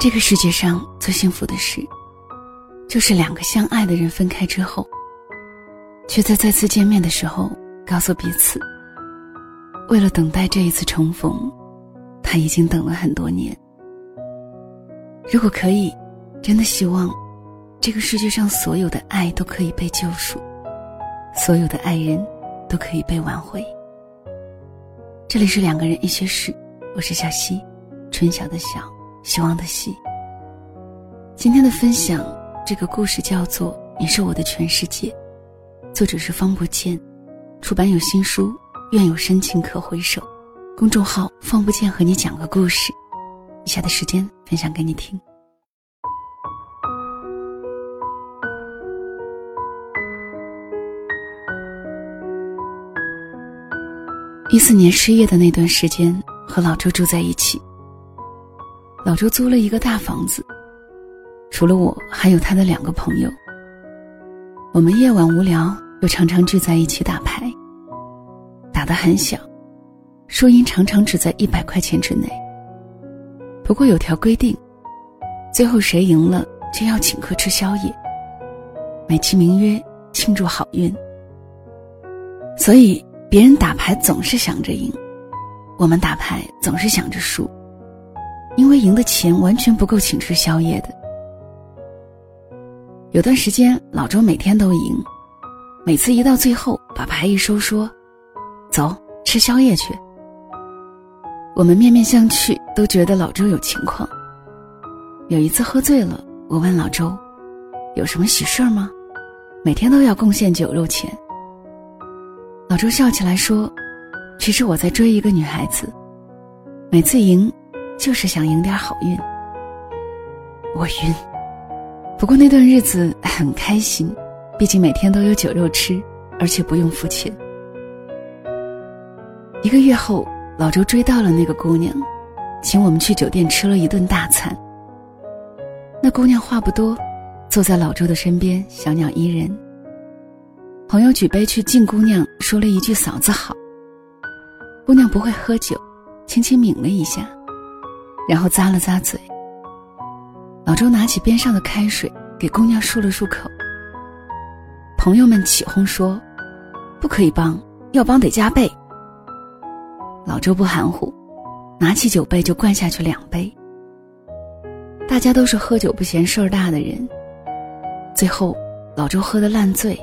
这个世界上最幸福的事，就是两个相爱的人分开之后，却在再次见面的时候告诉彼此，为了等待这一次重逢，他已经等了很多年。如果可以，真的希望这个世界上所有的爱都可以被救赎，所有的爱人都可以被挽回。这里是两个人一些事，我是小溪，春晓的晓。希望的希。今天的分享，这个故事叫做《你是我的全世界》，作者是方不见，出版有新书，愿有深情可回首，公众号方不见和你讲个故事。以下的时间分享给你听。一四年失业的那段时间，和老周住在一起。老周租了一个大房子，除了我，还有他的两个朋友。我们夜晚无聊，又常常聚在一起打牌，打得很小，输赢常常只在一百块钱之内。不过有条规定，最后谁赢了就要请客吃宵夜，美其名曰庆祝好运。所以别人打牌总是想着赢，我们打牌总是想着输。因为赢的钱完全不够请吃宵夜的。有段时间，老周每天都赢，每次一到最后，把牌一收，说：“走，吃宵夜去。”我们面面相觑，都觉得老周有情况。有一次喝醉了，我问老周：“有什么喜事儿吗？每天都要贡献酒肉钱。”老周笑起来说：“其实我在追一个女孩子，每次赢。”就是想赢点好运。我晕，不过那段日子 很开心，毕竟每天都有酒肉吃，而且不用付钱。一个月后，老周追到了那个姑娘，请我们去酒店吃了一顿大餐。那姑娘话不多，坐在老周的身边，小鸟依人。朋友举杯去敬姑娘，说了一句“嫂子好”。姑娘不会喝酒，轻轻抿了一下。然后咂了咂嘴。老周拿起边上的开水给姑娘漱了漱口。朋友们起哄说：“不可以帮，要帮得加倍。”老周不含糊，拿起酒杯就灌下去两杯。大家都是喝酒不嫌事儿大的人。最后，老周喝得烂醉。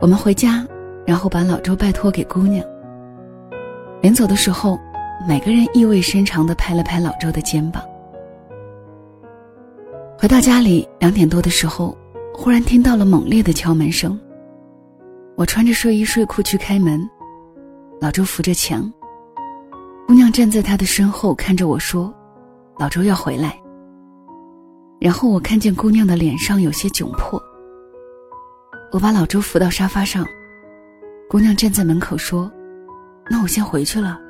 我们回家，然后把老周拜托给姑娘。临走的时候。每个人意味深长的拍了拍老周的肩膀。回到家里，两点多的时候，忽然听到了猛烈的敲门声。我穿着睡衣睡裤去开门，老周扶着墙，姑娘站在他的身后看着我说：“老周要回来。”然后我看见姑娘的脸上有些窘迫。我把老周扶到沙发上，姑娘站在门口说：“那我先回去了。”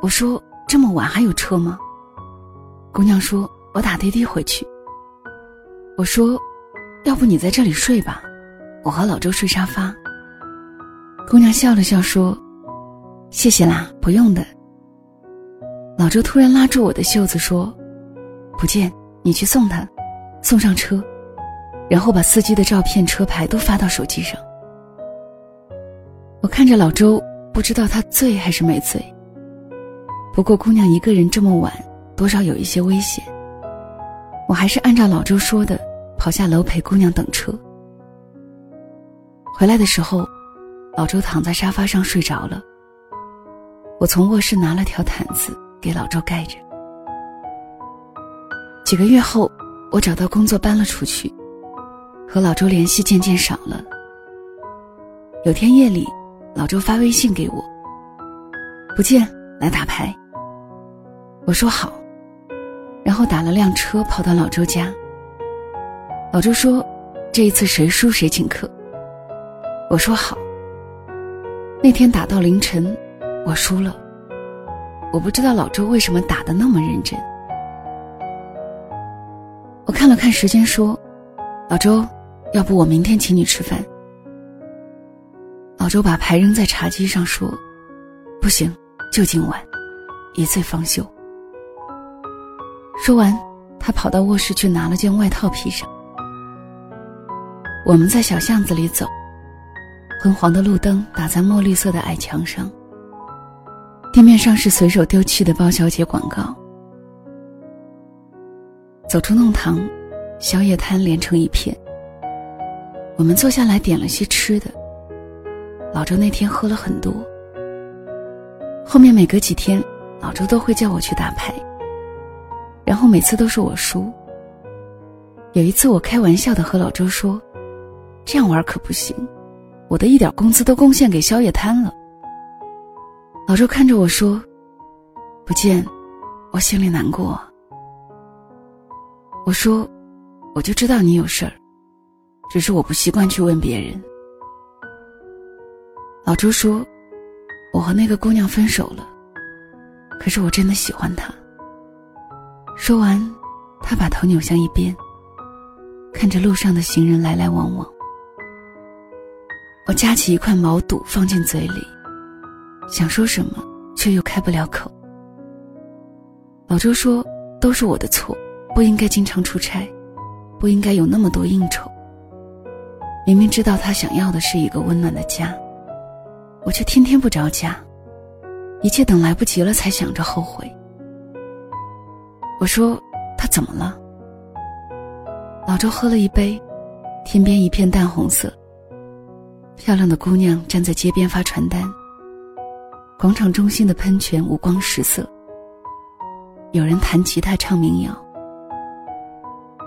我说：“这么晚还有车吗？”姑娘说：“我打滴滴回去。”我说：“要不你在这里睡吧，我和老周睡沙发。”姑娘笑了笑说：“谢谢啦，不用的。”老周突然拉住我的袖子说：“不见，你去送他，送上车，然后把司机的照片、车牌都发到手机上。”我看着老周，不知道他醉还是没醉。不过姑娘一个人这么晚，多少有一些危险。我还是按照老周说的，跑下楼陪姑娘等车。回来的时候，老周躺在沙发上睡着了。我从卧室拿了条毯子给老周盖着。几个月后，我找到工作搬了出去，和老周联系渐渐少了。有天夜里，老周发微信给我：“不见，来打牌。”我说好，然后打了辆车跑到老周家。老周说：“这一次谁输谁请客。”我说好。那天打到凌晨，我输了。我不知道老周为什么打的那么认真。我看了看时间，说：“老周，要不我明天请你吃饭。”老周把牌扔在茶几上，说：“不行，就今晚，一醉方休。”说完，他跑到卧室去拿了件外套披上。我们在小巷子里走，昏黄的路灯打在墨绿色的矮墙上，地面上是随手丢弃的包小姐广告。走出弄堂，宵夜摊连成一片。我们坐下来点了些吃的。老周那天喝了很多，后面每隔几天，老周都会叫我去打牌，然后每次都是我输。有一次，我开玩笑的和老周说。这样玩可不行，我的一点工资都贡献给宵夜摊了。老周看着我说：“不见，我心里难过。”我说：“我就知道你有事儿，只是我不习惯去问别人。”老周说：“我和那个姑娘分手了，可是我真的喜欢她。”说完，他把头扭向一边，看着路上的行人来来往往。我夹起一块毛肚放进嘴里，想说什么，却又开不了口。老周说：“都是我的错，不应该经常出差，不应该有那么多应酬。明明知道他想要的是一个温暖的家，我却天天不着家，一切等来不及了才想着后悔。”我说：“他怎么了？”老周喝了一杯，天边一片淡红色。漂亮的姑娘站在街边发传单。广场中心的喷泉五光十色。有人弹吉他唱民谣。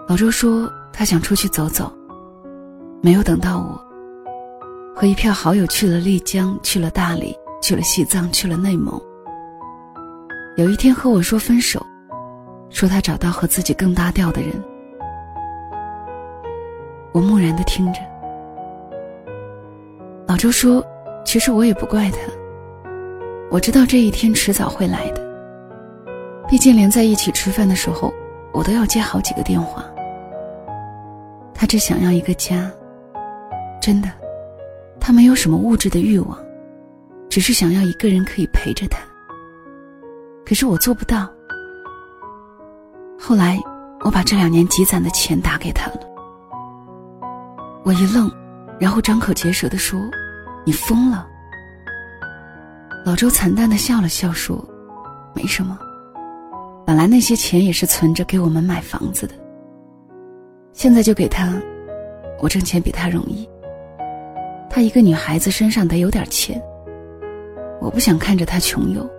老周说他想出去走走，没有等到我。和一票好友去了丽江，去了大理，去了西藏，去了内蒙。有一天和我说分手，说他找到和自己更搭调的人。我木然的听着。老周说：“其实我也不怪他。我知道这一天迟早会来的。毕竟连在一起吃饭的时候，我都要接好几个电话。他只想要一个家，真的，他没有什么物质的欲望，只是想要一个人可以陪着他。可是我做不到。后来，我把这两年积攒的钱打给他了。我一愣，然后张口结舌的说。”你疯了！老周惨淡的笑了笑，说：“没什么。本来那些钱也是存着给我们买房子的。现在就给他，我挣钱比他容易。他一个女孩子身上得有点钱，我不想看着他穷游。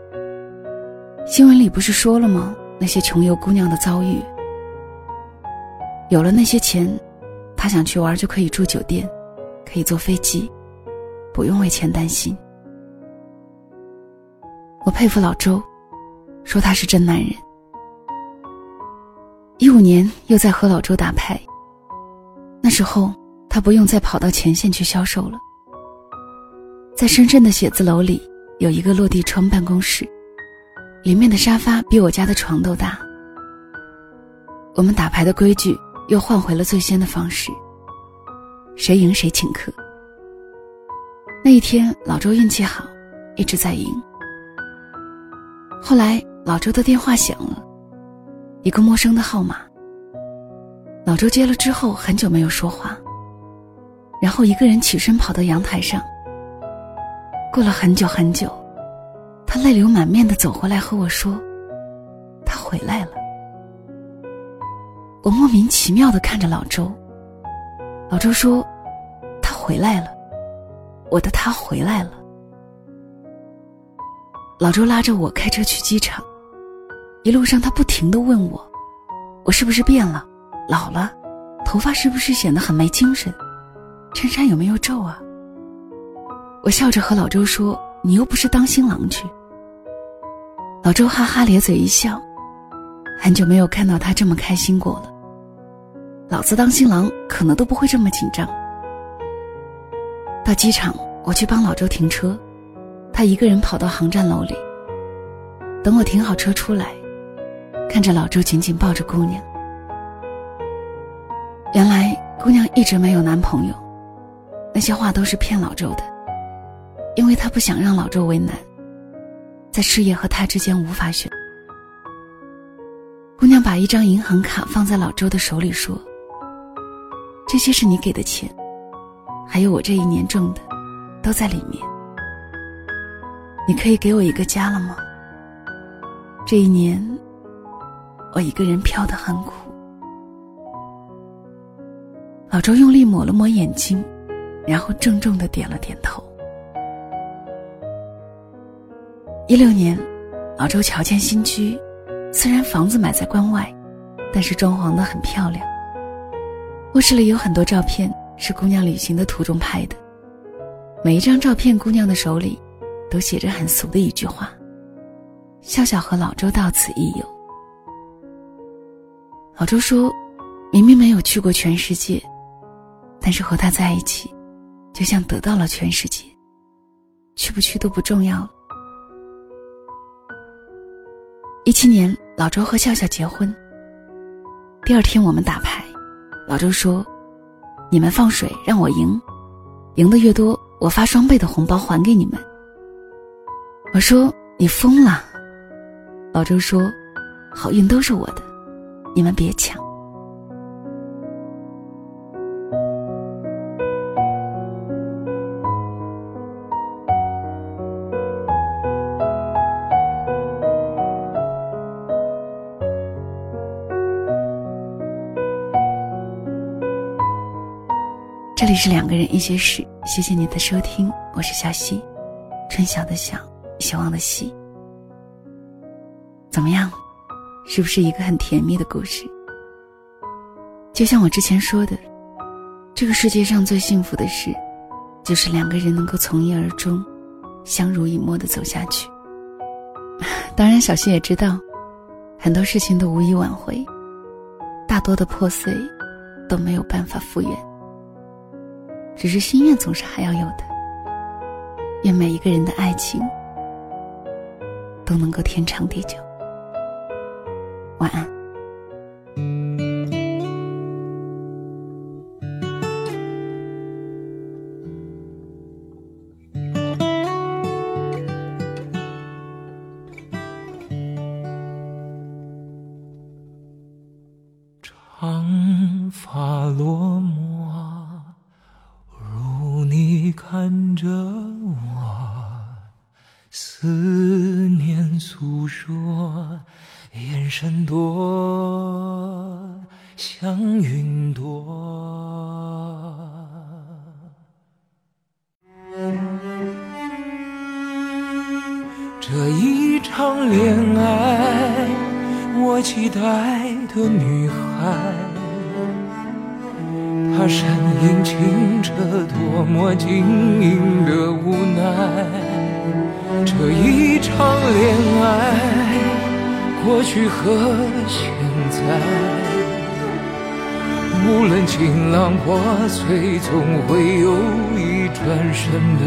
新闻里不是说了吗？那些穷游姑娘的遭遇。有了那些钱，他想去玩就可以住酒店，可以坐飞机。”不用为钱担心。我佩服老周，说他是真男人。一五年又在和老周打牌，那时候他不用再跑到前线去销售了。在深圳的写字楼里有一个落地窗办公室，里面的沙发比我家的床都大。我们打牌的规矩又换回了最先的方式，谁赢谁请客。那一天，老周运气好，一直在赢。后来，老周的电话响了，一个陌生的号码。老周接了之后，很久没有说话，然后一个人起身跑到阳台上。过了很久很久，他泪流满面的走回来和我说：“他回来了。”我莫名其妙的看着老周。老周说：“他回来了。”我的他回来了。老周拉着我开车去机场，一路上他不停的问我：“我是不是变了？老了？头发是不是显得很没精神？衬衫有没有皱啊？”我笑着和老周说：“你又不是当新郎去。”老周哈哈咧嘴一笑，很久没有看到他这么开心过了。老子当新郎可能都不会这么紧张。到机场，我去帮老周停车，他一个人跑到航站楼里。等我停好车出来，看着老周紧紧抱着姑娘。原来姑娘一直没有男朋友，那些话都是骗老周的，因为他不想让老周为难，在事业和他之间无法选。姑娘把一张银行卡放在老周的手里，说：“这些是你给的钱，还有我这一年挣的，都在里面。你可以给我一个家了吗？这一年，我一个人飘得很苦。”老周用力抹了抹眼睛，然后郑重的点了点头。一六年，老周乔迁新居，虽然房子买在关外，但是装潢的很漂亮。卧室里有很多照片，是姑娘旅行的途中拍的。每一张照片，姑娘的手里都写着很俗的一句话：“笑笑和老周到此一游。”老周说：“明明没有去过全世界。”但是和他在一起，就像得到了全世界。去不去都不重要了。一七年，老周和笑笑结婚。第二天我们打牌，老周说：“你们放水让我赢，赢的越多，我发双倍的红包还给你们。”我说：“你疯了。”老周说：“好运都是我的，你们别抢。”这里是两个人一些事，谢谢你的收听，我是小溪，春晓的晓，希望的希。怎么样，是不是一个很甜蜜的故事？就像我之前说的，这个世界上最幸福的事，就是两个人能够从一而终，相濡以沫的走下去。当然，小溪也知道，很多事情都无以挽回，大多的破碎，都没有办法复原。只是心愿总是还要有的。愿每一个人的爱情都能够天长地久。晚安。长发落寞。期待的女孩。她身影清澈，多么晶莹的无奈。这一场恋爱，过去和现在，无论晴朗破碎，总会有一转身的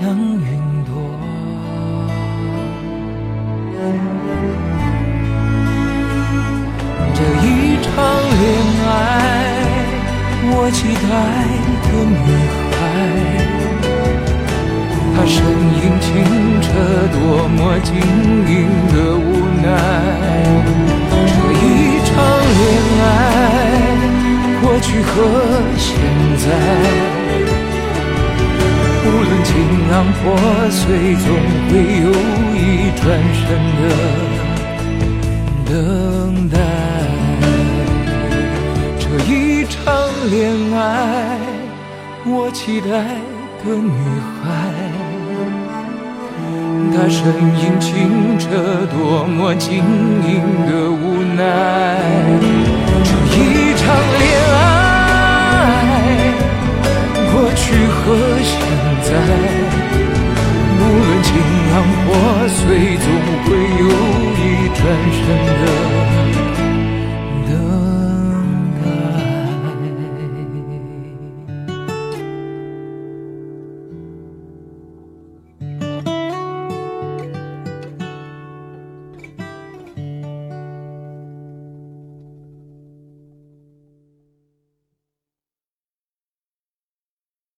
像云朵。这一场恋爱，我期待的女孩。她身影清澈，多么晶莹的无奈。这一场恋爱，过去和现在，论情浪破碎，总会有一转身的等待。这一场恋爱，我期待的女孩。她身影清澈，多么晶莹的无奈。这一场恋爱，过去和在，无论晴朗破碎，